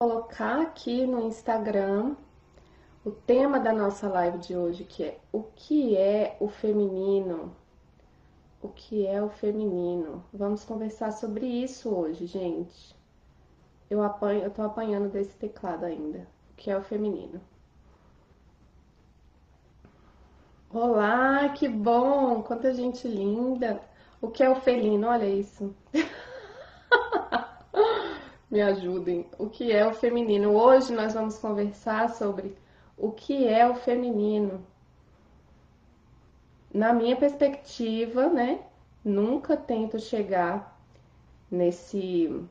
colocar aqui no Instagram o tema da nossa live de hoje, que é o que é o feminino? O que é o feminino? Vamos conversar sobre isso hoje, gente. Eu apanho, eu tô apanhando desse teclado ainda. O que é o feminino? Olá, que bom! Quanta gente linda! O que é o felino? Olha isso. Me ajudem. O que é o feminino? Hoje nós vamos conversar sobre o que é o feminino. Na minha perspectiva, né? Nunca tento chegar nesse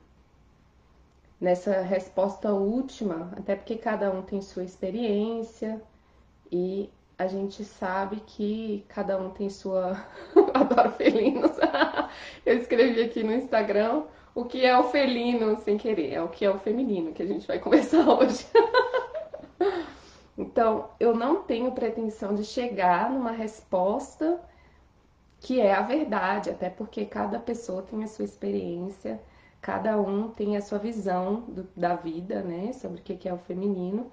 nessa resposta última, até porque cada um tem sua experiência e a gente sabe que cada um tem sua. Adoro felinos. Eu escrevi aqui no Instagram o que é o felino sem querer, é o que é o feminino que a gente vai conversar hoje. Então, eu não tenho pretensão de chegar numa resposta que é a verdade, até porque cada pessoa tem a sua experiência, cada um tem a sua visão do, da vida, né, sobre o que é o feminino.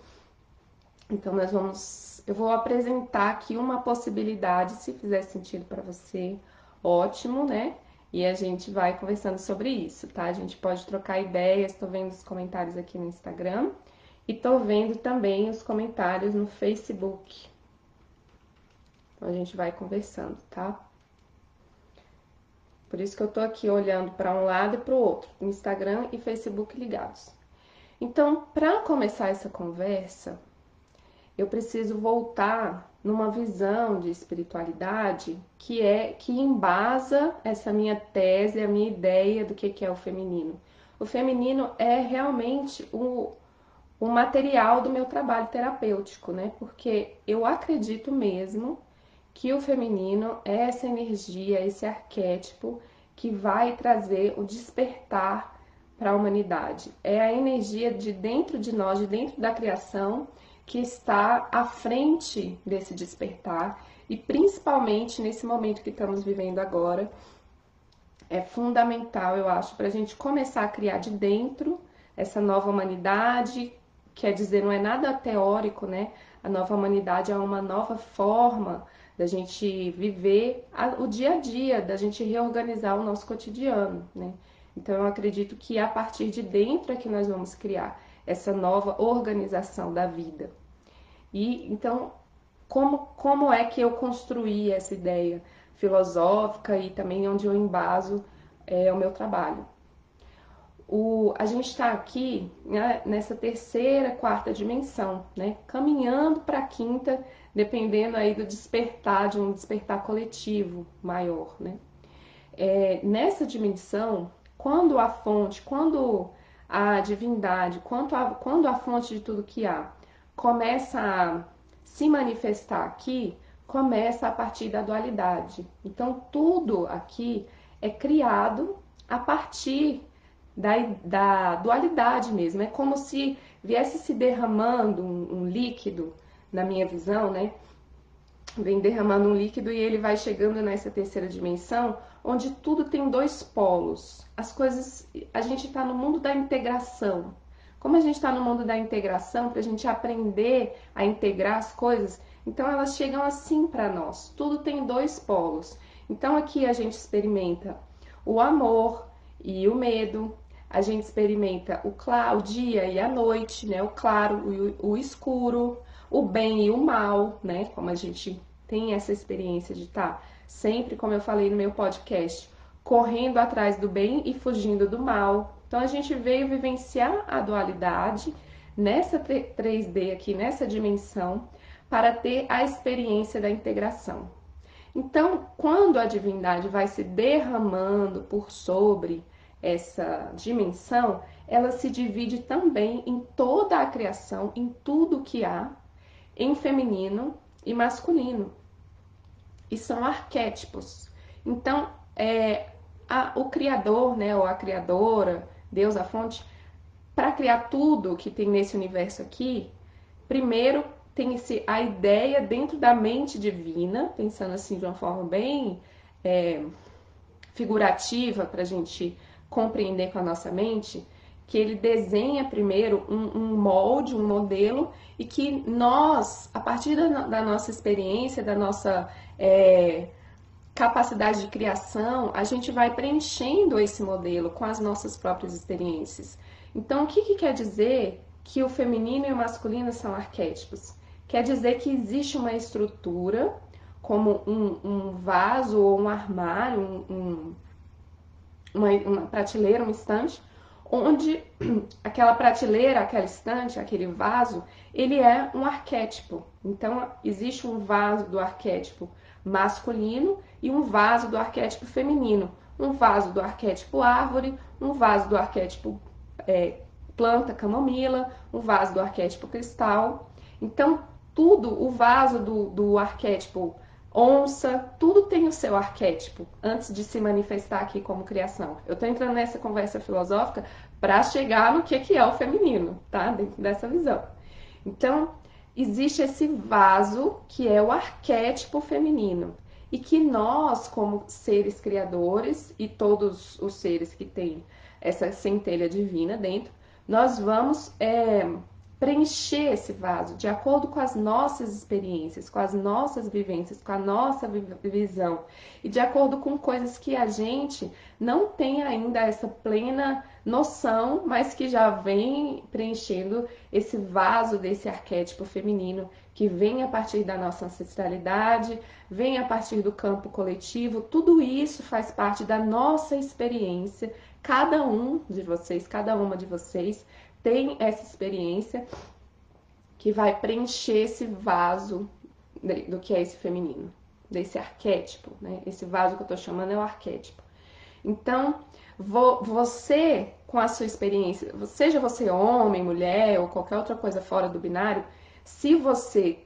Então, nós vamos. Eu vou apresentar aqui uma possibilidade, se fizer sentido para você, ótimo, né? E a gente vai conversando sobre isso, tá? A gente pode trocar ideias, tô vendo os comentários aqui no Instagram. E tô vendo também os comentários no Facebook. Então a gente vai conversando, tá? Por isso que eu tô aqui olhando para um lado e para o outro, Instagram e Facebook ligados. Então, para começar essa conversa, eu preciso voltar numa visão de espiritualidade que é que embasa essa minha tese, a minha ideia do que é o feminino. O feminino é realmente o, o material do meu trabalho terapêutico, né? Porque eu acredito mesmo que o feminino é essa energia, esse arquétipo que vai trazer o despertar para a humanidade. É a energia de dentro de nós, de dentro da criação, que está à frente desse despertar e principalmente nesse momento que estamos vivendo agora. É fundamental, eu acho, para a gente começar a criar de dentro essa nova humanidade, quer dizer, não é nada teórico, né? A nova humanidade é uma nova forma da gente viver o dia a dia, da gente reorganizar o nosso cotidiano, né? Então eu acredito que a partir de dentro é que nós vamos criar essa nova organização da vida. E então, como, como é que eu construí essa ideia filosófica e também onde eu embaso é, o meu trabalho? O, a gente está aqui né, nessa terceira, quarta dimensão, né, caminhando para a quinta, dependendo aí do despertar, de um despertar coletivo maior. Né? É, nessa dimensão, quando a fonte, quando a divindade, quando a, quando a fonte de tudo que há começa a se manifestar aqui, começa a partir da dualidade. Então, tudo aqui é criado a partir da, da dualidade mesmo. É como se viesse se derramando um, um líquido, na minha visão, né? Vem derramando um líquido e ele vai chegando nessa terceira dimensão, onde tudo tem dois polos. As coisas, a gente está no mundo da integração. Como a gente está no mundo da integração, para a gente aprender a integrar as coisas, então elas chegam assim para nós. Tudo tem dois polos. Então aqui a gente experimenta o amor e o medo, a gente experimenta o, claro, o dia e a noite, né? O claro, o, o escuro, o bem e o mal, né? Como a gente tem essa experiência de estar tá sempre, como eu falei no meu podcast, correndo atrás do bem e fugindo do mal. Então a gente veio vivenciar a dualidade nessa 3D aqui, nessa dimensão, para ter a experiência da integração. Então, quando a divindade vai se derramando por sobre essa dimensão, ela se divide também em toda a criação, em tudo que há, em feminino e masculino. E são arquétipos. Então, é, a, o criador, né, ou a criadora, Deus, a fonte, para criar tudo que tem nesse universo aqui, primeiro tem esse, a ideia dentro da mente divina, pensando assim de uma forma bem é, figurativa para a gente compreender com a nossa mente que ele desenha primeiro um, um molde, um modelo, e que nós, a partir da, da nossa experiência, da nossa é, capacidade de criação, a gente vai preenchendo esse modelo com as nossas próprias experiências. Então, o que, que quer dizer que o feminino e o masculino são arquétipos? Quer dizer que existe uma estrutura, como um, um vaso ou um armário, um, um, uma, uma prateleira, um estante, onde aquela prateleira, aquela estante, aquele vaso, ele é um arquétipo. Então, existe um vaso do arquétipo masculino e um vaso do arquétipo feminino. Um vaso do arquétipo árvore, um vaso do arquétipo é, planta, camomila, um vaso do arquétipo cristal. Então, tudo, o vaso do, do arquétipo onça, tudo tem o seu arquétipo antes de se manifestar aqui como criação. Eu estou entrando nessa conversa filosófica para chegar no que, que é o feminino, tá? Dentro dessa visão. Então, existe esse vaso que é o arquétipo feminino e que nós, como seres criadores e todos os seres que têm essa centelha divina dentro, nós vamos é, preencher esse vaso de acordo com as nossas experiências, com as nossas vivências, com a nossa visão e de acordo com coisas que a gente não tem ainda essa plena noção, mas que já vem preenchendo esse vaso desse arquétipo feminino que vem a partir da nossa ancestralidade, vem a partir do campo coletivo, tudo isso faz parte da nossa experiência. Cada um de vocês, cada uma de vocês tem essa experiência que vai preencher esse vaso do que é esse feminino, desse arquétipo, né? Esse vaso que eu tô chamando é o arquétipo. Então, você, com a sua experiência, seja você homem, mulher ou qualquer outra coisa fora do binário, se você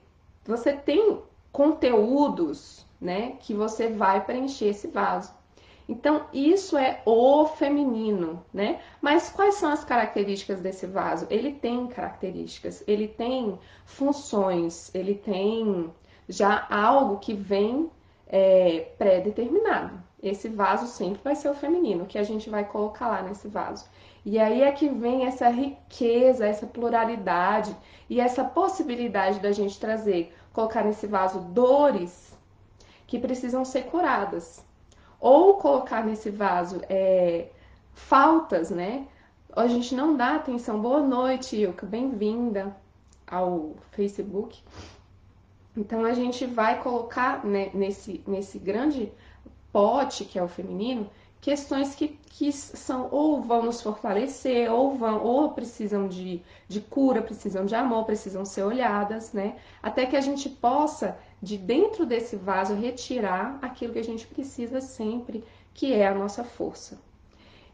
você tem conteúdos, né, que você vai preencher esse vaso. Então, isso é o feminino, né? Mas quais são as características desse vaso? Ele tem características, ele tem funções, ele tem já algo que vem é, pré-determinado. Esse vaso sempre vai ser o feminino, que a gente vai colocar lá nesse vaso. E aí é que vem essa riqueza, essa pluralidade e essa possibilidade da gente trazer, colocar nesse vaso dores que precisam ser curadas ou colocar nesse vaso é, faltas, né? A gente não dá atenção. Boa noite, Ilka, bem-vinda ao Facebook. Então a gente vai colocar né, nesse, nesse grande pote que é o feminino questões que, que são ou vão nos fortalecer, ou vão, ou precisam de, de cura, precisam de amor, precisam ser olhadas, né? Até que a gente possa de dentro desse vaso retirar aquilo que a gente precisa sempre, que é a nossa força.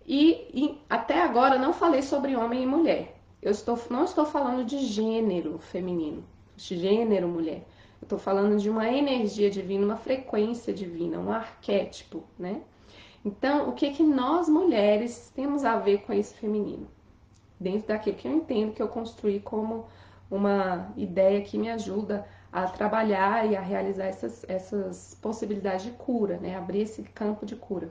E, e até agora não falei sobre homem e mulher. Eu estou, não estou falando de gênero feminino, de gênero mulher. Estou falando de uma energia divina, uma frequência divina, um arquétipo, né? Então, o que que nós mulheres temos a ver com esse feminino? Dentro daquilo que eu entendo que eu construí como uma ideia que me ajuda a trabalhar e a realizar essas, essas possibilidades de cura, né? Abrir esse campo de cura.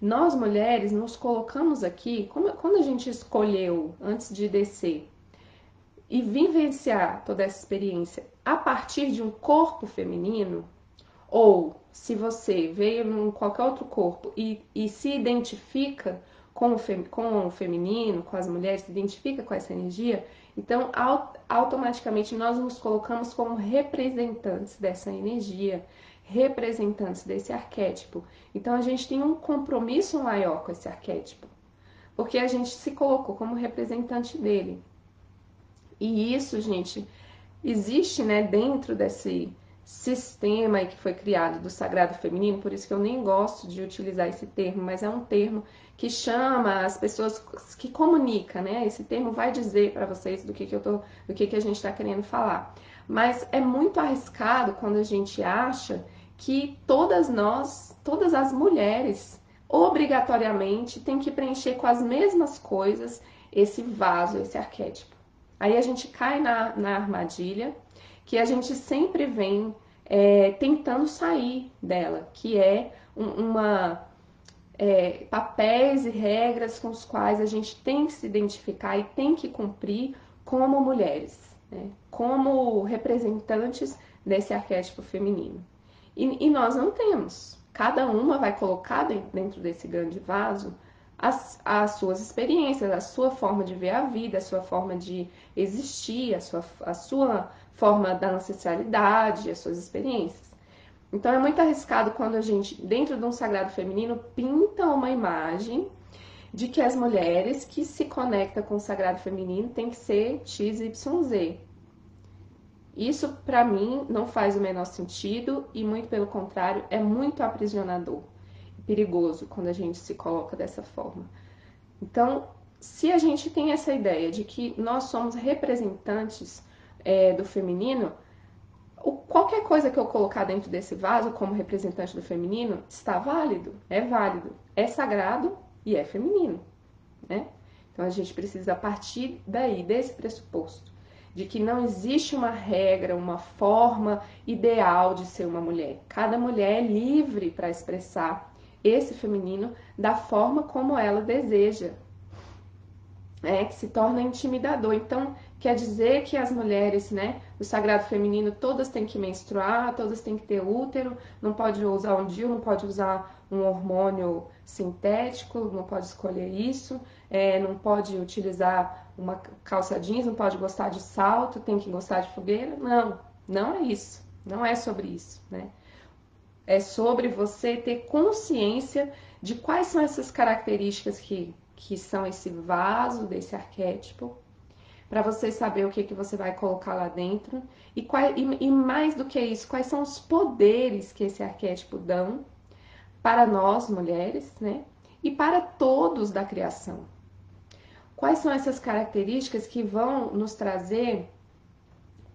Nós mulheres nos colocamos aqui, como, quando a gente escolheu antes de descer e vivenciar toda essa experiência a partir de um corpo feminino, ou se você veio em qualquer outro corpo e, e se identifica com o, fem, com o feminino, com as mulheres, se identifica com essa energia, então, automaticamente nós nos colocamos como representantes dessa energia, representantes desse arquétipo. Então, a gente tem um compromisso maior com esse arquétipo, porque a gente se colocou como representante dele. E isso, gente, existe, né, dentro desse sistema que foi criado do sagrado feminino, por isso que eu nem gosto de utilizar esse termo, mas é um termo que chama as pessoas que comunica, né? Esse termo vai dizer para vocês do que, que eu tô, do que, que a gente está querendo falar. Mas é muito arriscado quando a gente acha que todas nós, todas as mulheres, obrigatoriamente têm que preencher com as mesmas coisas esse vaso, esse arquétipo. Aí a gente cai na, na armadilha que a gente sempre vem é, tentando sair dela, que é uma é, papéis e regras com os quais a gente tem que se identificar e tem que cumprir como mulheres, né? como representantes desse arquétipo feminino. E, e, nós não temos. Cada uma vai colocar dentro desse grande vaso as, as suas experiências, a sua forma de ver a vida, a sua forma de existir, a sua, a sua forma da ancestralidade, as suas experiências. Então é muito arriscado quando a gente, dentro de um sagrado feminino, pinta uma imagem de que as mulheres que se conectam com o sagrado feminino tem que ser XYZ. Isso, para mim, não faz o menor sentido e, muito pelo contrário, é muito aprisionador perigoso quando a gente se coloca dessa forma. Então, se a gente tem essa ideia de que nós somos representantes é, do feminino, o, qualquer coisa que eu colocar dentro desse vaso como representante do feminino está válido, é válido, é sagrado e é feminino, né? Então a gente precisa partir daí, desse pressuposto, de que não existe uma regra, uma forma ideal de ser uma mulher. Cada mulher é livre para expressar esse feminino da forma como ela deseja, é, que se torna intimidador. Então, quer dizer que as mulheres, né, do sagrado feminino, todas têm que menstruar, todas têm que ter útero, não pode usar um DIU, não pode usar um hormônio sintético, não pode escolher isso, é, não pode utilizar uma calça jeans, não pode gostar de salto, tem que gostar de fogueira. Não, não é isso. Não é sobre isso, né? É sobre você ter consciência de quais são essas características que que são esse vaso desse arquétipo, para você saber o que, que você vai colocar lá dentro e, qual, e, e mais do que isso, quais são os poderes que esse arquétipo dão para nós mulheres, né? E para todos da criação. Quais são essas características que vão nos trazer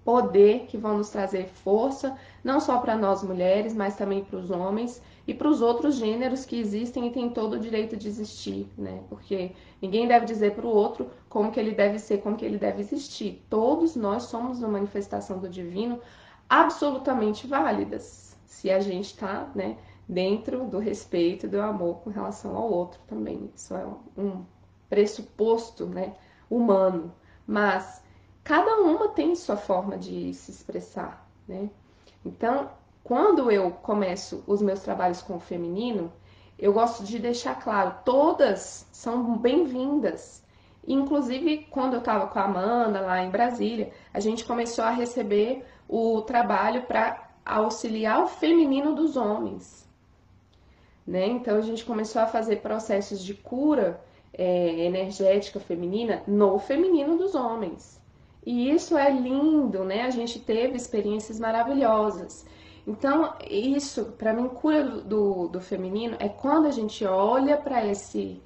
poder, que vão nos trazer força, não só para nós mulheres, mas também para os homens e para os outros gêneros que existem e têm todo o direito de existir, né? Porque ninguém deve dizer para o outro como que ele deve ser, como que ele deve existir. Todos nós somos uma manifestação do divino absolutamente válidas, se a gente está, né, dentro do respeito e do amor com relação ao outro também. Isso é um pressuposto, né, humano. Mas cada uma tem sua forma de se expressar, né? Então, quando eu começo os meus trabalhos com o feminino, eu gosto de deixar claro, todas são bem-vindas. Inclusive, quando eu estava com a Amanda lá em Brasília, a gente começou a receber o trabalho para auxiliar o feminino dos homens. Né? Então, a gente começou a fazer processos de cura é, energética feminina no feminino dos homens. E isso é lindo, né? A gente teve experiências maravilhosas. Então, isso, para mim, cura do, do feminino é quando a gente olha para esse,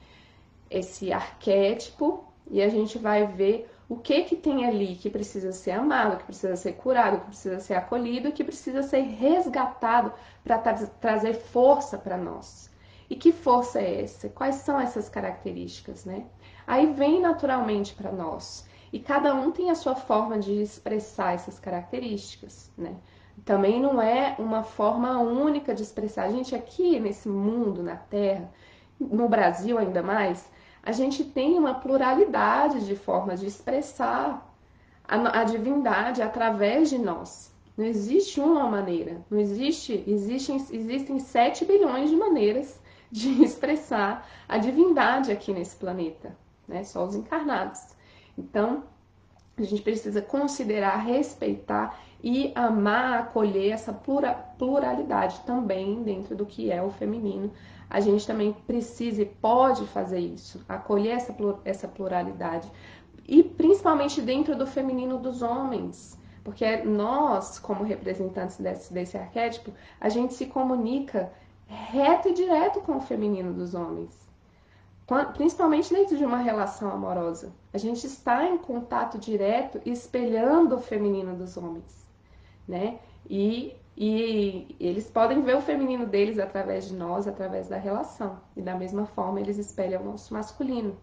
esse arquétipo e a gente vai ver o que que tem ali que precisa ser amado, que precisa ser curado, que precisa ser acolhido, que precisa ser resgatado para tra trazer força para nós. E que força é essa? Quais são essas características, né? Aí vem naturalmente para nós. E cada um tem a sua forma de expressar essas características, né? Também não é uma forma única de expressar. A gente aqui nesse mundo, na Terra, no Brasil ainda mais, a gente tem uma pluralidade de formas de expressar a, a divindade através de nós. Não existe uma maneira, não existe, existem, existem 7 bilhões de maneiras de expressar a divindade aqui nesse planeta, né? Só os encarnados. Então, a gente precisa considerar, respeitar e amar, acolher essa pluralidade também dentro do que é o feminino. A gente também precisa e pode fazer isso, acolher essa, essa pluralidade. E principalmente dentro do feminino dos homens. Porque nós, como representantes desse, desse arquétipo, a gente se comunica reto e direto com o feminino dos homens principalmente dentro de uma relação amorosa. A gente está em contato direto, espelhando o feminino dos homens né? E, e eles podem ver o feminino deles através de nós, através da relação. E da mesma forma eles espelham o nosso masculino.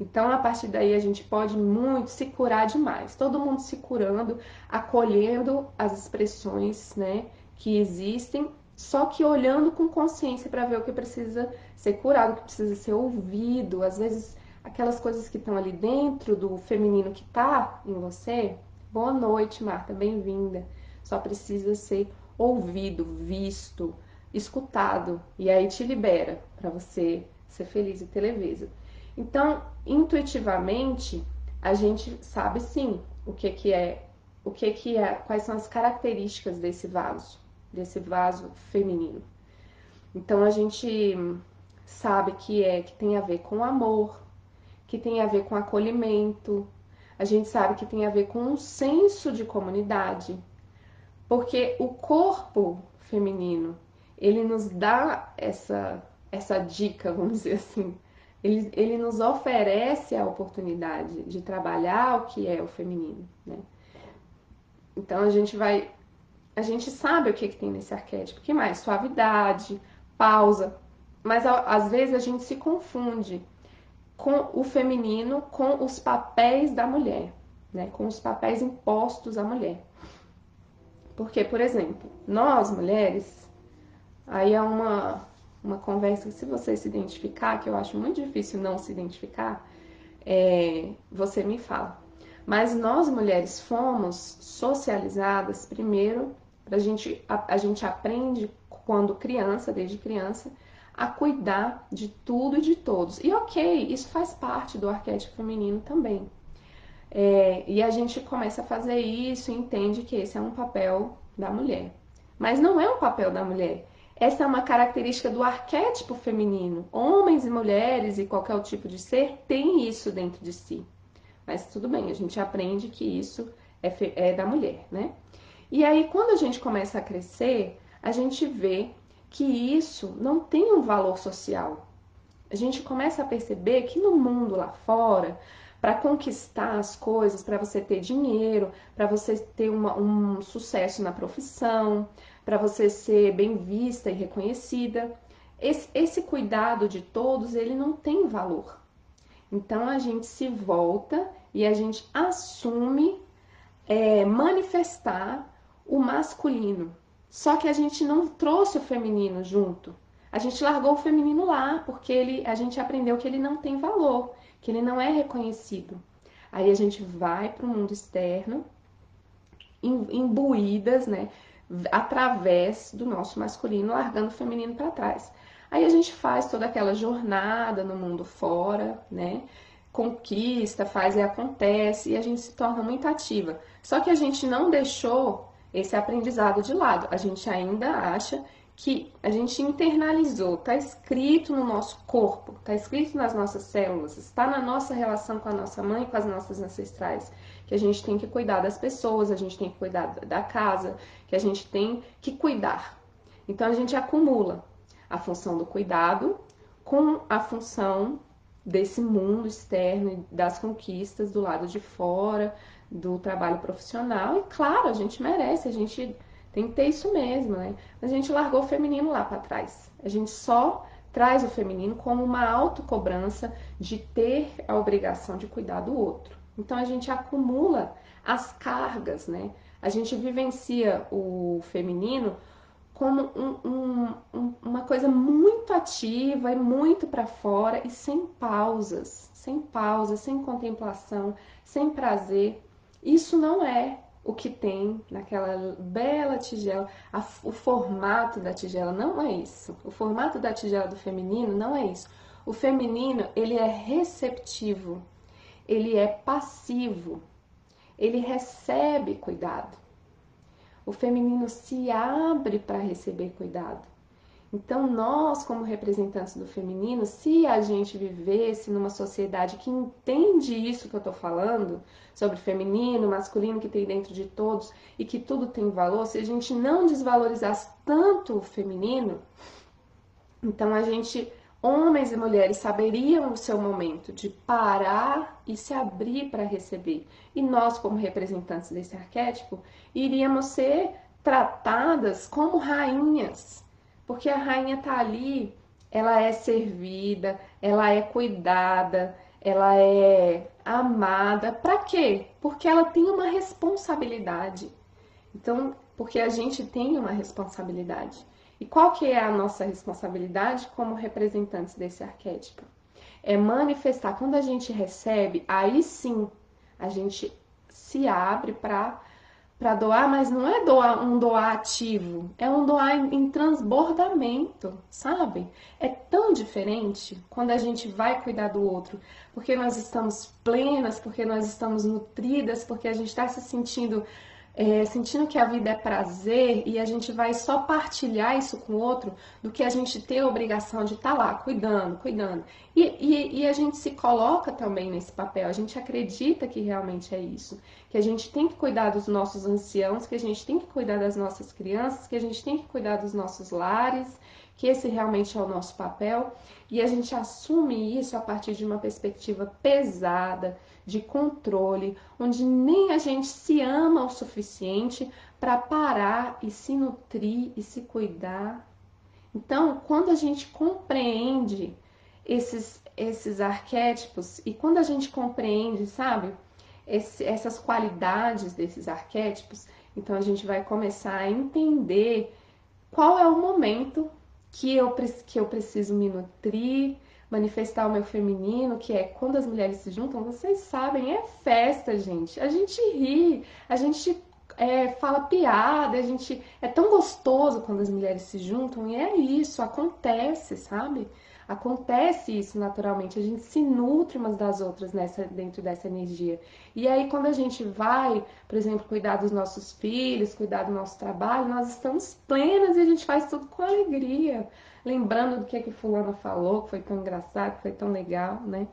Então, a partir daí, a gente pode muito se curar demais. Todo mundo se curando, acolhendo as expressões né, que existem só que olhando com consciência para ver o que precisa ser curado, o que precisa ser ouvido. Às vezes, aquelas coisas que estão ali dentro do feminino que está em você. Boa noite, Marta, bem-vinda. Só precisa ser ouvido, visto, escutado. E aí te libera para você ser feliz e ter leveza. Então, intuitivamente, a gente sabe sim o que, que é, o que, que é, quais são as características desse vaso, desse vaso feminino. Então a gente sabe que é que tem a ver com amor, que tem a ver com acolhimento, a gente sabe que tem a ver com um senso de comunidade, porque o corpo feminino ele nos dá essa essa dica, vamos dizer assim, ele, ele nos oferece a oportunidade de trabalhar o que é o feminino, né? Então a gente vai, a gente sabe o que, que tem nesse arquétipo, que mais? Suavidade, pausa, mas às vezes a gente se confunde com o feminino, com os papéis da mulher, né? Com os papéis impostos à mulher. Porque, por exemplo, nós mulheres, aí é uma uma conversa, se você se identificar, que eu acho muito difícil não se identificar, é, você me fala. Mas nós mulheres fomos socializadas primeiro, a gente, a, a gente aprende quando criança, desde criança, a cuidar de tudo e de todos. E ok, isso faz parte do arquétipo feminino também. É, e a gente começa a fazer isso e entende que esse é um papel da mulher. Mas não é um papel da mulher. Essa é uma característica do arquétipo feminino. Homens e mulheres e qualquer tipo de ser tem isso dentro de si. Mas tudo bem, a gente aprende que isso é, é da mulher, né? E aí, quando a gente começa a crescer, a gente vê que isso não tem um valor social. A gente começa a perceber que no mundo lá fora, para conquistar as coisas, para você ter dinheiro, para você ter uma, um sucesso na profissão, para você ser bem vista e reconhecida. Esse, esse cuidado de todos, ele não tem valor. Então a gente se volta e a gente assume é, manifestar o masculino. Só que a gente não trouxe o feminino junto. A gente largou o feminino lá, porque ele, a gente aprendeu que ele não tem valor, que ele não é reconhecido. Aí a gente vai para o mundo externo, imbuídas, né, através do nosso masculino, largando o feminino para trás. Aí a gente faz toda aquela jornada no mundo fora, né? Conquista, faz e acontece, e a gente se torna muito ativa. Só que a gente não deixou esse aprendizado de lado. A gente ainda acha que a gente internalizou, está escrito no nosso corpo, está escrito nas nossas células, está na nossa relação com a nossa mãe com as nossas ancestrais que a gente tem que cuidar das pessoas, a gente tem que cuidar da casa, que a gente tem que cuidar. Então a gente acumula a função do cuidado com a função desse mundo externo das conquistas do lado de fora, do trabalho profissional. E claro, a gente merece, a gente tem que ter isso mesmo, né? A gente largou o feminino lá para trás. A gente só traz o feminino como uma autocobrança de ter a obrigação de cuidar do outro. Então a gente acumula as cargas, né? A gente vivencia o feminino como um, um, um, uma coisa muito ativa e muito para fora e sem pausas, sem pausas, sem contemplação, sem prazer. Isso não é o que tem naquela bela tigela. A, o formato da tigela não é isso. O formato da tigela do feminino não é isso. O feminino, ele é receptivo ele é passivo, ele recebe cuidado. O feminino se abre para receber cuidado. Então, nós, como representantes do feminino, se a gente vivesse numa sociedade que entende isso que eu estou falando, sobre feminino, masculino que tem dentro de todos e que tudo tem valor, se a gente não desvalorizasse tanto o feminino, então a gente homens e mulheres saberiam o seu momento de parar e se abrir para receber. E nós, como representantes desse arquétipo, iríamos ser tratadas como rainhas, porque a rainha está ali, ela é servida, ela é cuidada, ela é amada. Para quê? Porque ela tem uma responsabilidade. Então, porque a gente tem uma responsabilidade. E qual que é a nossa responsabilidade como representantes desse arquétipo? É manifestar. Quando a gente recebe, aí sim a gente se abre para para doar, mas não é doar um doar ativo, é um doar em, em, transbordamento, sabe? É tão diferente quando a gente vai cuidar do outro, porque nós estamos plenas, porque nós estamos nutridas, porque a gente está se sentindo é, sentindo que a vida é prazer e a gente vai só partilhar isso com o outro do que a gente ter a obrigação de estar tá lá cuidando, cuidando. E, e, e, a gente se coloca também nesse papel, a gente acredita que realmente é isso, que a gente tem que cuidar dos nossos anciãos, que a gente tem que cuidar das nossas crianças, que a gente tem que cuidar dos nossos lares, que esse realmente é o nosso papel, e a gente assume isso a partir de uma perspectiva pesada, de controle, onde nem a gente se ama o suficiente para parar e se nutrir e se cuidar. Então, quando a gente compreende esses, esses arquétipos e quando a gente compreende, sabe, esse, essas qualidades desses arquétipos, então a gente vai começar a entender qual é o momento que eu, que eu preciso me nutrir, manifestar o meu feminino, que é quando as mulheres se juntam, vocês sabem, é festa, gente. A gente ri, a gente é, fala piada, a gente é tão gostoso quando as mulheres se juntam e é isso, acontece, sabe? Acontece isso naturalmente, a gente se nutre umas das outras nessa, dentro dessa energia. E aí, quando a gente vai, por exemplo, cuidar dos nossos filhos, cuidar do nosso trabalho, nós estamos plenas e a gente faz tudo com alegria lembrando do que, é que fulano falou, que foi tão engraçado, que foi tão legal, né?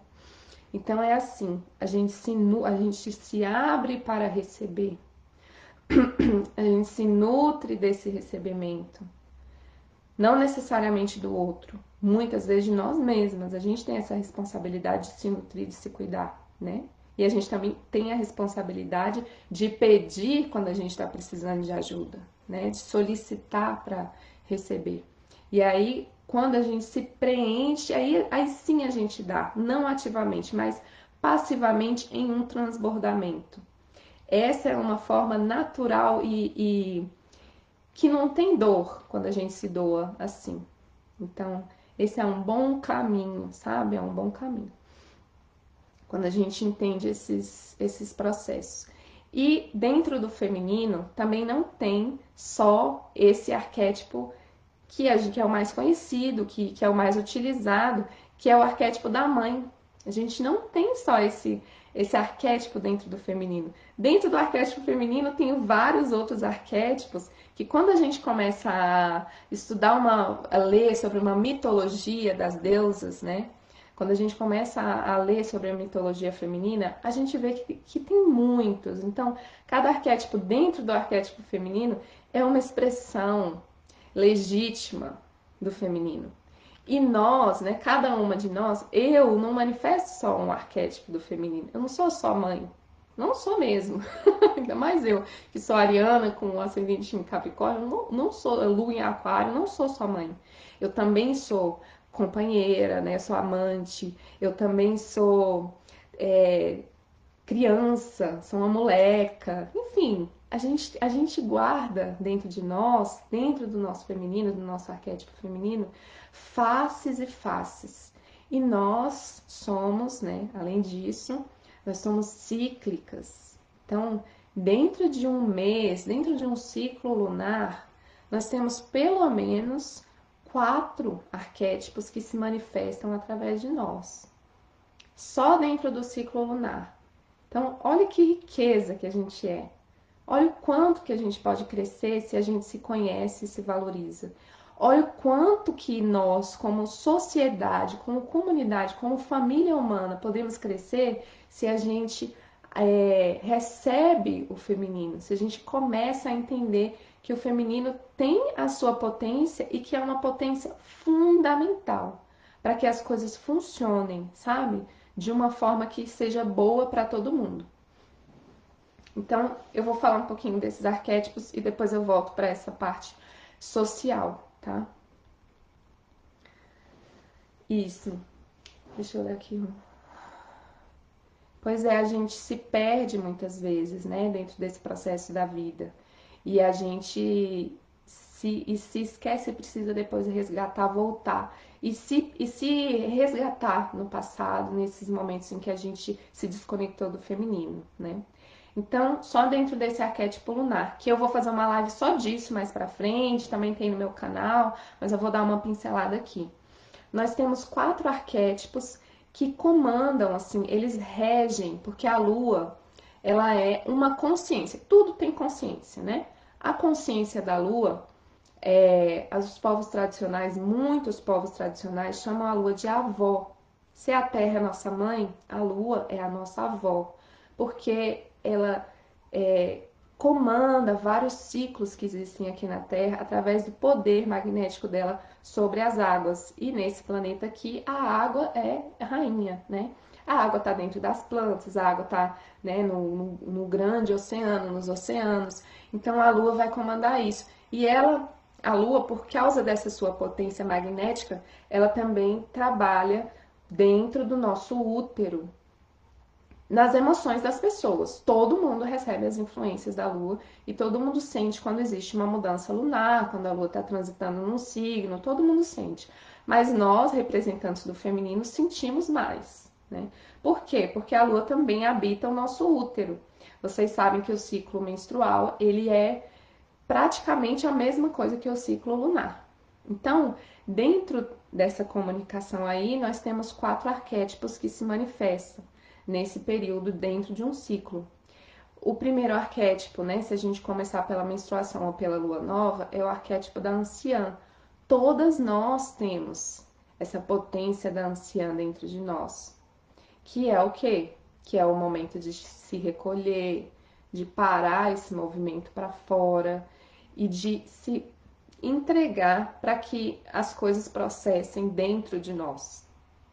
Então é assim, a gente se, a gente se abre para receber, a gente se nutre desse recebimento, não necessariamente do outro, muitas vezes de nós mesmas, a gente tem essa responsabilidade de se nutrir, de se cuidar, né? E a gente também tem a responsabilidade de pedir quando a gente está precisando de ajuda, né? De solicitar para receber. E aí, quando a gente se preenche, aí, aí sim a gente dá, não ativamente, mas passivamente em um transbordamento. Essa é uma forma natural e, e que não tem dor quando a gente se doa assim. Então, esse é um bom caminho, sabe? É um bom caminho. Quando a gente entende esses, esses processos. E dentro do feminino também não tem só esse arquétipo que, a, que é o mais conhecido, que, que é o mais utilizado, que é o arquétipo da mãe. A gente não tem só esse, esse arquétipo dentro do feminino. Dentro do arquétipo feminino tem vários outros arquétipos que quando a gente começa a estudar uma, a ler sobre uma mitologia das deusas, né? Quando a gente começa a, a ler sobre a mitologia feminina, a gente vê que, que tem muitos. Então, cada arquétipo dentro do arquétipo feminino é uma expressão, legítima do feminino. E nós, né, cada uma de nós, eu não manifesto só um arquétipo do feminino. Eu não sou só mãe. Não sou mesmo. Ainda mais eu, que sou ariana com ascendente em Capricórnio, não, não sou lua em aquário, não sou só mãe. Eu também sou companheira, né? Sou amante, eu também sou é, criança, sou uma moleca, enfim, a gente, a gente guarda dentro de nós, dentro do nosso feminino, do nosso arquétipo feminino, faces e faces. E nós somos, né, além disso, nós somos cíclicas. Então, dentro de um mês, dentro de um ciclo lunar, nós temos pelo menos quatro arquétipos que se manifestam através de nós. Só dentro do ciclo lunar. Então, olha que riqueza que a gente é. Olha o quanto que a gente pode crescer se a gente se conhece e se valoriza. Olha o quanto que nós, como sociedade, como comunidade, como família humana, podemos crescer se a gente é, recebe o feminino, se a gente começa a entender que o feminino tem a sua potência e que é uma potência fundamental para que as coisas funcionem, sabe? De uma forma que seja boa para todo mundo. Então, eu vou falar um pouquinho desses arquétipos e depois eu volto para essa parte social, tá? Isso. Deixa eu ler aqui. Pois é, a gente se perde muitas vezes, né, dentro desse processo da vida. E a gente se, e se esquece precisa depois resgatar, voltar. E se, e se resgatar no passado, nesses momentos em que a gente se desconectou do feminino, né? Então, só dentro desse arquétipo lunar, que eu vou fazer uma live só disso mais pra frente, também tem no meu canal, mas eu vou dar uma pincelada aqui. Nós temos quatro arquétipos que comandam, assim, eles regem, porque a lua, ela é uma consciência, tudo tem consciência, né? A consciência da lua, é, os povos tradicionais, muitos povos tradicionais chamam a lua de avó. Se a terra é nossa mãe, a lua é a nossa avó, porque ela é, comanda vários ciclos que existem aqui na Terra através do poder magnético dela sobre as águas. E nesse planeta aqui, a água é rainha, né? A água está dentro das plantas, a água está né, no, no, no grande oceano, nos oceanos. Então a Lua vai comandar isso. E ela, a Lua, por causa dessa sua potência magnética, ela também trabalha dentro do nosso útero, nas emoções das pessoas. Todo mundo recebe as influências da Lua e todo mundo sente quando existe uma mudança lunar, quando a Lua está transitando num signo, todo mundo sente. Mas nós, representantes do feminino, sentimos mais. Né? Por quê? Porque a Lua também habita o nosso útero. Vocês sabem que o ciclo menstrual ele é praticamente a mesma coisa que o ciclo lunar. Então, dentro dessa comunicação aí, nós temos quatro arquétipos que se manifestam nesse período dentro de um ciclo. O primeiro arquétipo, né, se a gente começar pela menstruação ou pela lua nova, é o arquétipo da anciã. Todas nós temos essa potência da anciã dentro de nós. Que é o quê? Que é o momento de se recolher, de parar esse movimento para fora e de se entregar para que as coisas processem dentro de nós.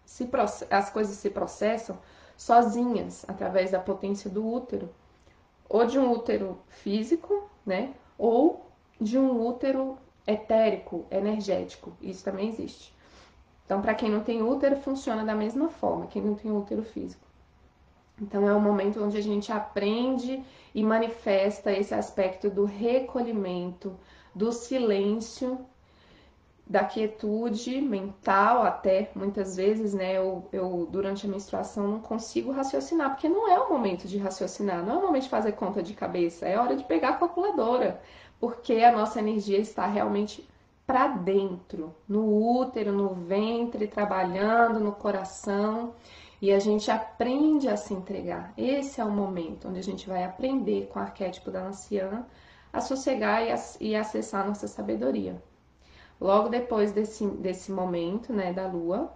Se as coisas se processam sozinhas, através da potência do útero, ou de um útero físico, né? Ou de um útero etérico, energético. Isso também existe. Então, para quem não tem útero, funciona da mesma forma, quem não tem útero físico. Então, é um momento onde a gente aprende e manifesta esse aspecto do recolhimento, do silêncio da quietude mental até muitas vezes, né? Eu, eu, durante a menstruação não consigo raciocinar, porque não é o momento de raciocinar, não é o momento de fazer conta de cabeça, é hora de pegar a calculadora, porque a nossa energia está realmente para dentro, no útero, no ventre, trabalhando no coração, e a gente aprende a se entregar. Esse é o momento onde a gente vai aprender com o arquétipo da anciã a sossegar e, a, e acessar a nossa sabedoria. Logo depois desse, desse momento, né, da lua,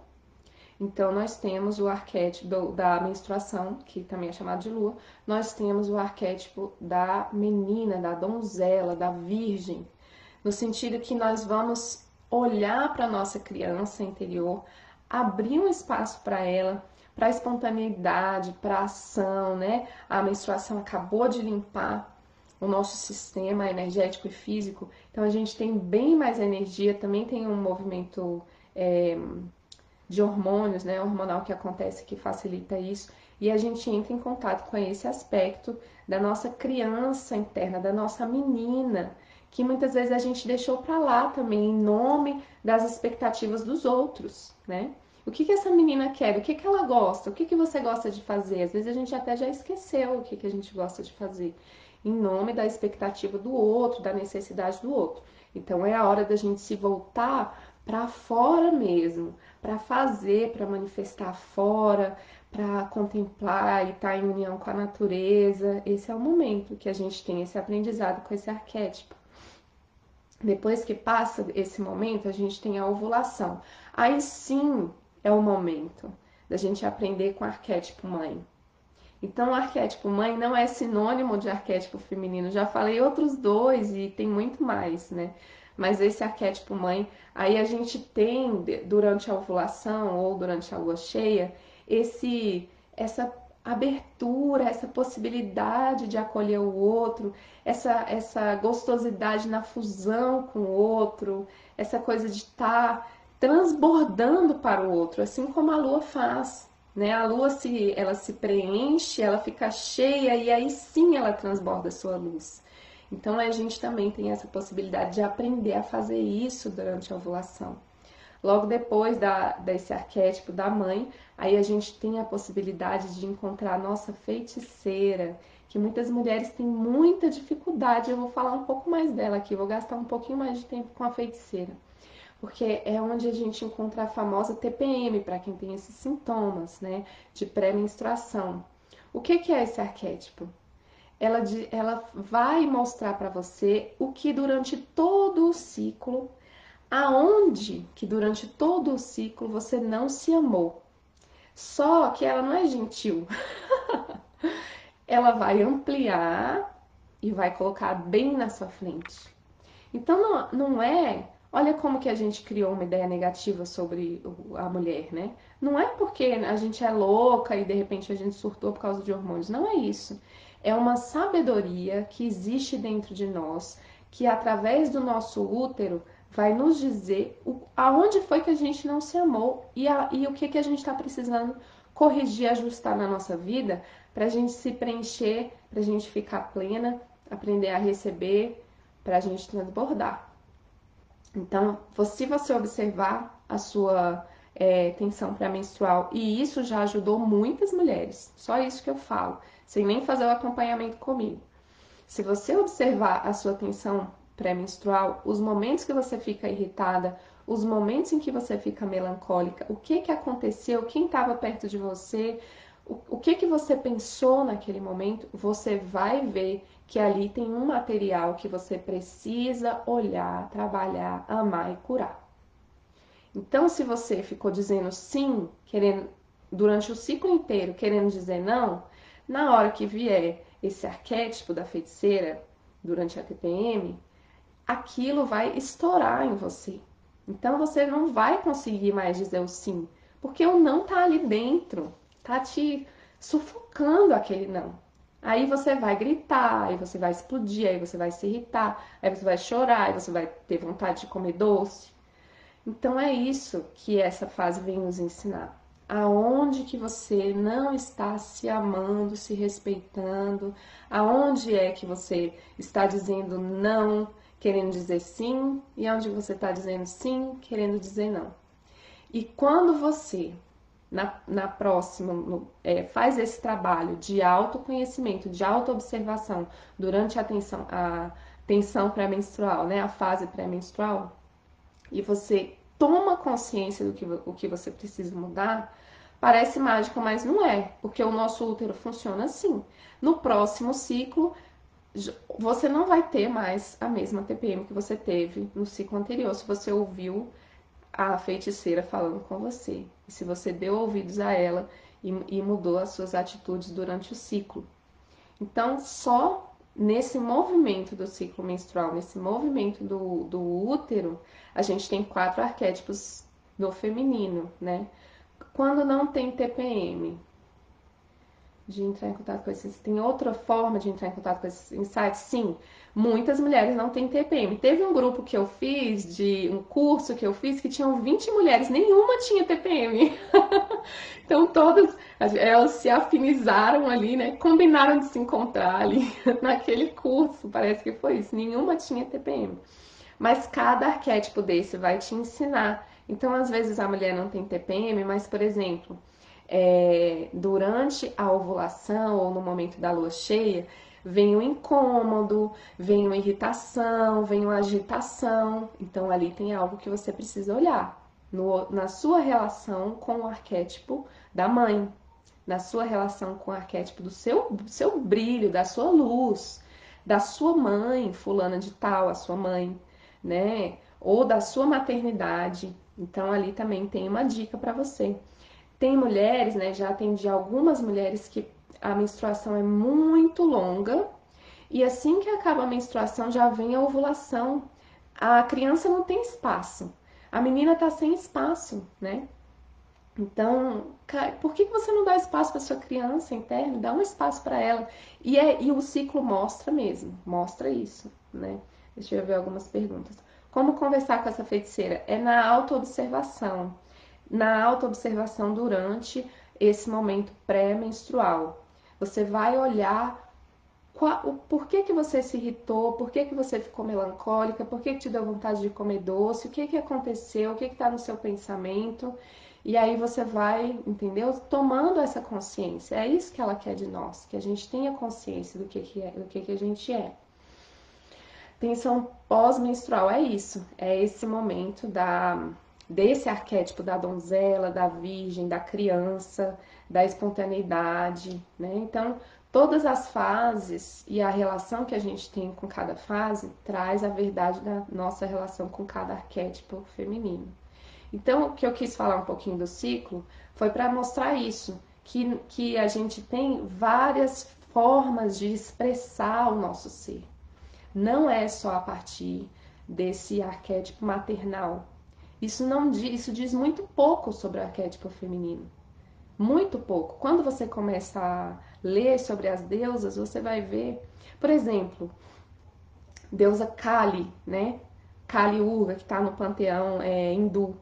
então nós temos o arquétipo da menstruação, que também é chamado de lua, nós temos o arquétipo da menina, da donzela, da virgem, no sentido que nós vamos olhar para nossa criança interior, abrir um espaço para ela, para espontaneidade, para ação, né? A menstruação acabou de limpar o nosso sistema energético e físico. Então a gente tem bem mais energia, também tem um movimento é, de hormônios, né, hormonal que acontece que facilita isso. E a gente entra em contato com esse aspecto da nossa criança interna, da nossa menina, que muitas vezes a gente deixou para lá também em nome das expectativas dos outros, né? O que, que essa menina quer? O que, que ela gosta? O que, que você gosta de fazer? Às vezes a gente até já esqueceu o que, que a gente gosta de fazer em nome da expectativa do outro, da necessidade do outro. Então é a hora da gente se voltar para fora mesmo, para fazer, para manifestar fora, para contemplar e estar tá em união com a natureza. Esse é o momento que a gente tem esse aprendizado com esse arquétipo. Depois que passa esse momento, a gente tem a ovulação. Aí sim é o momento da gente aprender com o arquétipo mãe. Então, o arquétipo mãe não é sinônimo de arquétipo feminino. Já falei outros dois e tem muito mais, né? Mas esse arquétipo mãe, aí a gente tem durante a ovulação ou durante a lua cheia, esse essa abertura, essa possibilidade de acolher o outro, essa essa gostosidade na fusão com o outro, essa coisa de estar tá transbordando para o outro, assim como a lua faz. Né? A lua se, ela se preenche, ela fica cheia e aí sim ela transborda a sua luz. Então a gente também tem essa possibilidade de aprender a fazer isso durante a ovulação. Logo depois da, desse arquétipo da mãe, aí a gente tem a possibilidade de encontrar a nossa feiticeira, que muitas mulheres têm muita dificuldade. Eu vou falar um pouco mais dela aqui, vou gastar um pouquinho mais de tempo com a feiticeira. Porque é onde a gente encontra a famosa TPM, para quem tem esses sintomas, né, de pré-menstruação. O que, que é esse arquétipo? Ela, ela vai mostrar para você o que durante todo o ciclo aonde que durante todo o ciclo você não se amou. Só que ela não é gentil. ela vai ampliar e vai colocar bem na sua frente. Então não, não é, olha como que a gente criou uma ideia negativa sobre a mulher, né? Não é porque a gente é louca e de repente a gente surtou por causa de hormônios, não é isso. É uma sabedoria que existe dentro de nós, que através do nosso útero vai nos dizer o, aonde foi que a gente não se amou e, a, e o que, que a gente está precisando corrigir, ajustar na nossa vida para a gente se preencher, para a gente ficar plena, aprender a receber, para a gente transbordar. Então, se você observar a sua é, tensão pré-menstrual, e isso já ajudou muitas mulheres, só isso que eu falo, sem nem fazer o acompanhamento comigo. Se você observar a sua tensão pré-menstrual, os momentos que você fica irritada, os momentos em que você fica melancólica, o que que aconteceu, quem estava perto de você, o, o que que você pensou naquele momento, você vai ver que ali tem um material que você precisa olhar, trabalhar, amar e curar. Então, se você ficou dizendo sim, querendo durante o ciclo inteiro, querendo dizer não, na hora que vier esse arquétipo da feiticeira durante a TPM, aquilo vai estourar em você. Então você não vai conseguir mais dizer o sim, porque o não tá ali dentro, tá te sufocando aquele não. Aí você vai gritar, aí você vai explodir, aí você vai se irritar, aí você vai chorar, aí você vai ter vontade de comer doce. Então é isso que essa fase vem nos ensinar. Aonde que você não está se amando, se respeitando? Aonde é que você está dizendo não? querendo dizer sim e onde você está dizendo sim, querendo dizer não. E quando você, na, na próxima, no, é, faz esse trabalho de autoconhecimento, de autoobservação durante a tensão, a tensão pré-menstrual, né, a fase pré-menstrual, e você toma consciência do que, o que você precisa mudar, parece mágico, mas não é, porque o nosso útero funciona assim. No próximo ciclo, você não vai ter mais a mesma TPM que você teve no ciclo anterior, se você ouviu a feiticeira falando com você, e se você deu ouvidos a ela e, e mudou as suas atitudes durante o ciclo. Então, só nesse movimento do ciclo menstrual, nesse movimento do, do útero, a gente tem quatro arquétipos do feminino, né? Quando não tem TPM, de entrar em contato com esses. Tem outra forma de entrar em contato com esses insights? Sim, muitas mulheres não têm TPM. Teve um grupo que eu fiz, de um curso que eu fiz, que tinham 20 mulheres, nenhuma tinha TPM. então todas elas se afinizaram ali, né? Combinaram de se encontrar ali naquele curso. Parece que foi isso. Nenhuma tinha TPM. Mas cada arquétipo desse vai te ensinar. Então, às vezes a mulher não tem TPM, mas, por exemplo, é, durante a ovulação ou no momento da lua cheia, vem o incômodo, vem uma irritação, vem uma agitação. Então ali tem algo que você precisa olhar no, na sua relação com o arquétipo da mãe, na sua relação com o arquétipo do seu, seu brilho, da sua luz, da sua mãe, fulana de tal, a sua mãe, né? Ou da sua maternidade. Então ali também tem uma dica para você. Tem mulheres, né, já atendi algumas mulheres que a menstruação é muito longa e assim que acaba a menstruação já vem a ovulação. A criança não tem espaço. A menina tá sem espaço, né? Então, por que você não dá espaço para sua criança interna? Dá um espaço para ela. E, é, e o ciclo mostra mesmo, mostra isso, né? Deixa eu ver algumas perguntas. Como conversar com essa feiticeira? É na autoobservação na autoobservação durante esse momento pré-menstrual. Você vai olhar qual, o, por que, que você se irritou, por que, que você ficou melancólica, por que, que te deu vontade de comer doce, o que, que aconteceu, o que está no seu pensamento. E aí você vai, entendeu? Tomando essa consciência. É isso que ela quer de nós, que a gente tenha consciência do que, que é, do que, que a gente é. Tensão pós-menstrual é isso, é esse momento da desse arquétipo da donzela, da virgem, da criança, da espontaneidade, né? Então, todas as fases e a relação que a gente tem com cada fase traz a verdade da nossa relação com cada arquétipo feminino. Então, o que eu quis falar um pouquinho do ciclo foi para mostrar isso, que, que a gente tem várias formas de expressar o nosso ser. Não é só a partir desse arquétipo maternal. Isso não diz, isso diz muito pouco sobre o arquétipo feminino. Muito pouco. Quando você começa a ler sobre as deusas, você vai ver, por exemplo, deusa Kali, né? Kali Urga, que está no panteão é, hindu.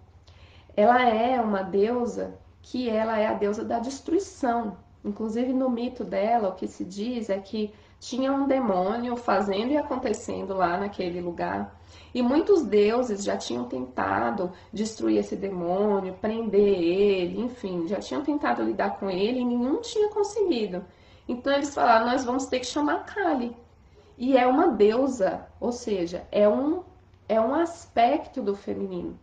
Ela é uma deusa que ela é a deusa da destruição. Inclusive no mito dela, o que se diz é que tinha um demônio fazendo e acontecendo lá naquele lugar. E muitos deuses já tinham tentado destruir esse demônio, prender ele, enfim, já tinham tentado lidar com ele e nenhum tinha conseguido. Então eles falaram: nós vamos ter que chamar Kali. E é uma deusa, ou seja, é um, é um aspecto do feminino,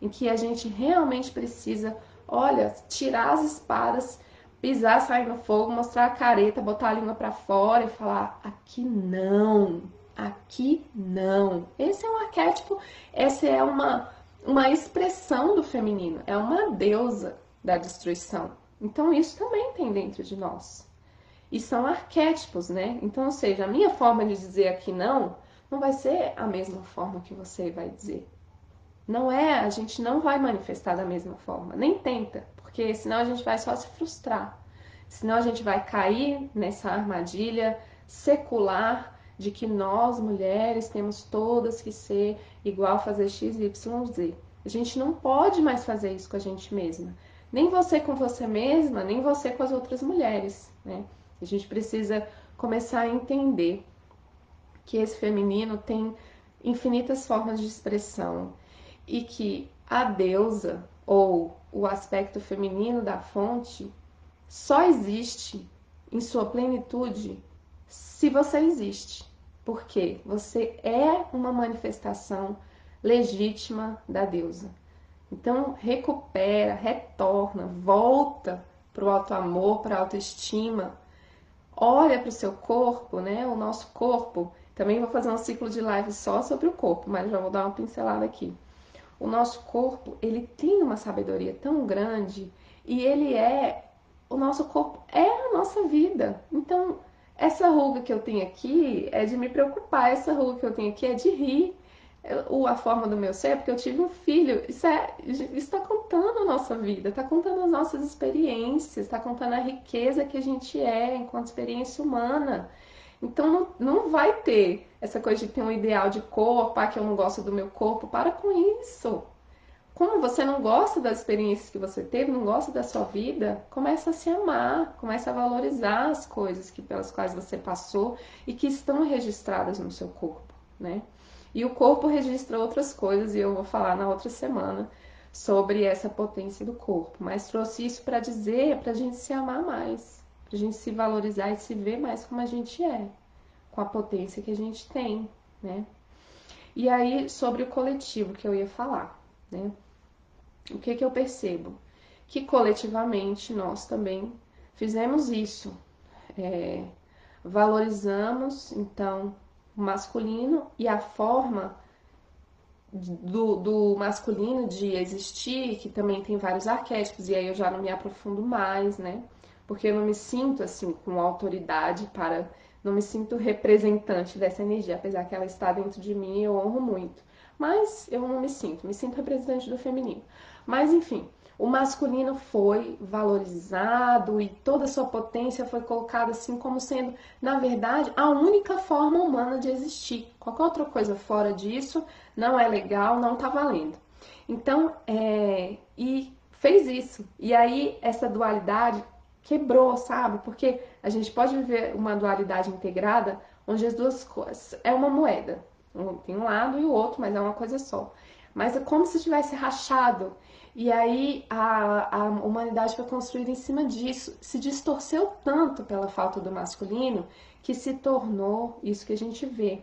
em que a gente realmente precisa, olha, tirar as espadas pisar, sair no fogo, mostrar a careta, botar a língua para fora e falar: aqui não, aqui não. Esse é um arquétipo, essa é uma, uma expressão do feminino, é uma deusa da destruição. Então, isso também tem dentro de nós. E são arquétipos, né? Então, ou seja, a minha forma de dizer aqui não não vai ser a mesma forma que você vai dizer. Não é, a gente não vai manifestar da mesma forma, nem tenta porque senão a gente vai só se frustrar. Senão a gente vai cair nessa armadilha secular de que nós, mulheres, temos todas que ser igual, fazer X, Y, Z. A gente não pode mais fazer isso com a gente mesma. Nem você com você mesma, nem você com as outras mulheres, né? A gente precisa começar a entender que esse feminino tem infinitas formas de expressão e que a deusa ou o aspecto feminino da fonte só existe em sua plenitude se você existe. Porque você é uma manifestação legítima da deusa. Então, recupera, retorna, volta para o auto-amor, para a autoestima. Olha para o seu corpo, né? O nosso corpo. Também vou fazer um ciclo de live só sobre o corpo, mas já vou dar uma pincelada aqui o nosso corpo, ele tem uma sabedoria tão grande e ele é o nosso corpo é a nossa vida. Então, essa ruga que eu tenho aqui é de me preocupar, essa ruga que eu tenho aqui é de rir. O, a forma do meu ser, é porque eu tive um filho, isso é, está contando a nossa vida, está contando as nossas experiências, está contando a riqueza que a gente é enquanto experiência humana. Então não, não vai ter essa coisa de ter um ideal de corpo, ah, que eu não gosto do meu corpo. Para com isso. Como você não gosta das experiências que você teve, não gosta da sua vida, começa a se amar, começa a valorizar as coisas que, pelas quais você passou e que estão registradas no seu corpo, né? E o corpo registra outras coisas e eu vou falar na outra semana sobre essa potência do corpo. Mas trouxe isso para dizer, para a gente se amar mais pra gente se valorizar e se ver mais como a gente é, com a potência que a gente tem, né? E aí, sobre o coletivo que eu ia falar, né? O que que eu percebo? Que coletivamente nós também fizemos isso. É, valorizamos, então, o masculino e a forma do, do, masculino de existir, que também tem vários arquétipos, e aí eu já não me aprofundo mais, né? Porque eu não me sinto assim com autoridade para, não me sinto representante dessa energia, apesar que ela está dentro de mim, eu honro muito. Mas eu não me sinto, me sinto representante do feminino. Mas enfim, o masculino foi valorizado e toda a sua potência foi colocada assim como sendo, na verdade, a única forma humana de existir. Qualquer outra coisa fora disso não é legal, não tá valendo. Então, é, e fez isso. E aí essa dualidade quebrou, sabe? Porque a gente pode viver uma dualidade integrada onde as duas coisas é uma moeda. Tem um lado e o outro, mas é uma coisa só. Mas é como se tivesse rachado. E aí a, a humanidade foi construída em cima disso. Se distorceu tanto pela falta do masculino que se tornou isso que a gente vê: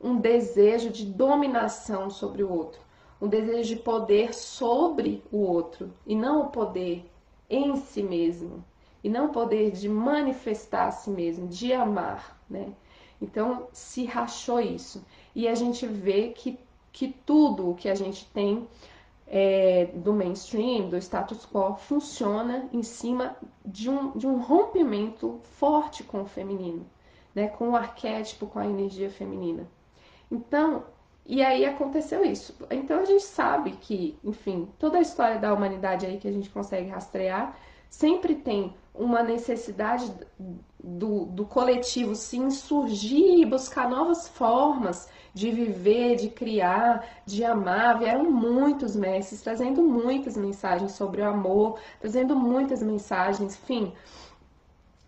um desejo de dominação sobre o outro, um desejo de poder sobre o outro e não o poder em si mesmo e não o poder de manifestar a si mesmo, de amar, né? Então se rachou isso e a gente vê que, que tudo o que a gente tem é, do mainstream, do status quo, funciona em cima de um, de um rompimento forte com o feminino, né? com o arquétipo, com a energia feminina. Então, e aí aconteceu isso. Então a gente sabe que, enfim, toda a história da humanidade aí que a gente consegue rastrear sempre tem uma necessidade do, do coletivo se insurgir e buscar novas formas de viver, de criar, de amar. Vieram muitos mestres trazendo muitas mensagens sobre o amor, trazendo muitas mensagens, enfim,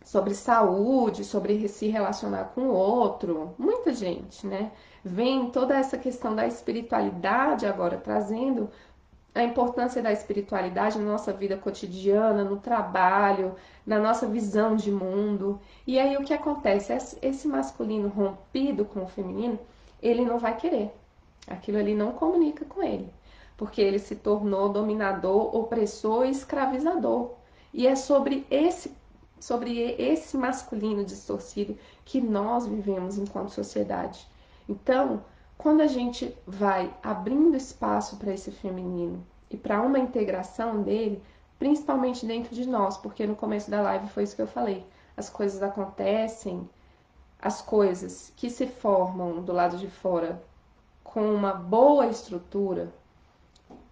sobre saúde, sobre se relacionar com o outro. Muita gente, né? Vem toda essa questão da espiritualidade agora trazendo a importância da espiritualidade na nossa vida cotidiana, no trabalho, na nossa visão de mundo. E aí o que acontece? Esse masculino rompido com o feminino, ele não vai querer. Aquilo ali não comunica com ele, porque ele se tornou dominador, opressor e escravizador. E é sobre esse sobre esse masculino distorcido que nós vivemos enquanto sociedade. Então, quando a gente vai abrindo espaço para esse feminino e para uma integração dele, principalmente dentro de nós, porque no começo da live foi isso que eu falei. As coisas acontecem, as coisas que se formam do lado de fora com uma boa estrutura,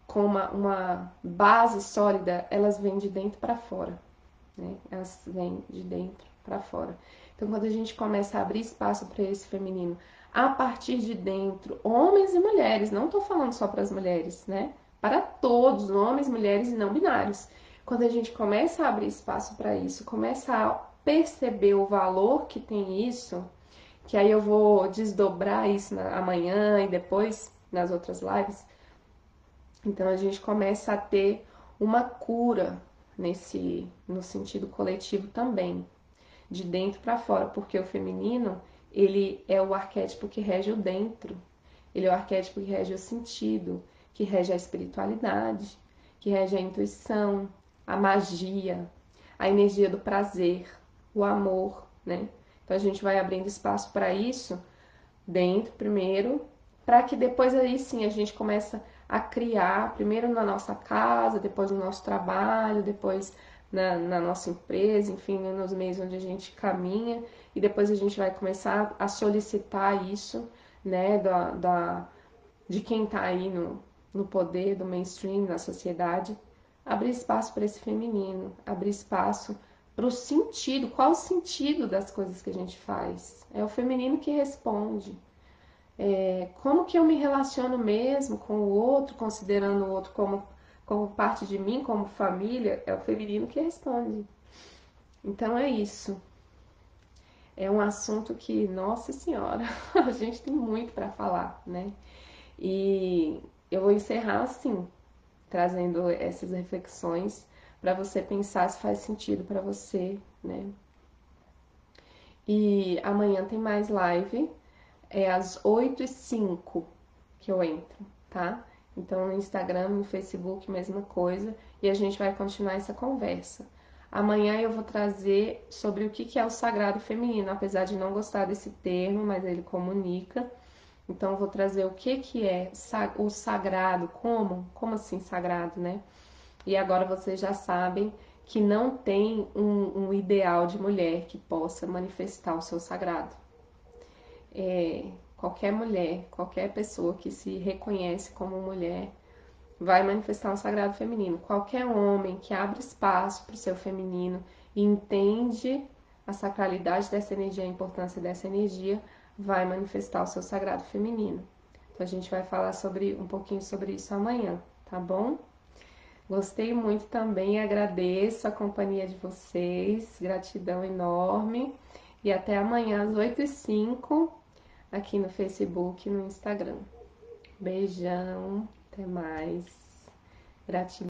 com uma, uma base sólida, elas vêm de dentro para fora. Né? Elas vêm de dentro para fora. Então, quando a gente começa a abrir espaço para esse feminino, a partir de dentro, homens e mulheres, não estou falando só para as mulheres, né? Para todos, homens, mulheres e não binários. Quando a gente começa a abrir espaço para isso, começa a perceber o valor que tem isso, que aí eu vou desdobrar isso na, amanhã e depois nas outras lives. Então a gente começa a ter uma cura nesse no sentido coletivo também, de dentro para fora, porque o feminino ele é o arquétipo que rege o dentro, ele é o arquétipo que rege o sentido, que rege a espiritualidade, que rege a intuição, a magia, a energia do prazer, o amor, né? Então a gente vai abrindo espaço para isso dentro primeiro, para que depois aí sim a gente começa a criar, primeiro na nossa casa, depois no nosso trabalho, depois na, na nossa empresa, enfim, nos meios onde a gente caminha, e depois a gente vai começar a solicitar isso, né, da, da de quem está aí no, no poder do mainstream, na sociedade, abrir espaço para esse feminino, abrir espaço para o sentido, qual o sentido das coisas que a gente faz? É o feminino que responde. É, como que eu me relaciono mesmo com o outro, considerando o outro como, como parte de mim, como família? É o feminino que responde. Então é isso é um assunto que, nossa senhora, a gente tem muito para falar, né? E eu vou encerrar assim, trazendo essas reflexões para você pensar se faz sentido para você, né? E amanhã tem mais live, é às 8 e 05 que eu entro, tá? Então no Instagram, no Facebook, mesma coisa, e a gente vai continuar essa conversa. Amanhã eu vou trazer sobre o que é o sagrado feminino, apesar de não gostar desse termo, mas ele comunica. Então, vou trazer o que, que é o sagrado, como? Como assim sagrado, né? E agora vocês já sabem que não tem um, um ideal de mulher que possa manifestar o seu sagrado. É, qualquer mulher, qualquer pessoa que se reconhece como mulher, vai manifestar um sagrado feminino. Qualquer homem que abre espaço para o seu feminino e entende a sacralidade dessa energia, a importância dessa energia, vai manifestar o seu sagrado feminino. Então a gente vai falar sobre um pouquinho sobre isso amanhã, tá bom? Gostei muito também, agradeço a companhia de vocês, gratidão enorme. E até amanhã às 8 e 05 aqui no Facebook e no Instagram. Beijão, até mais. Gratidão.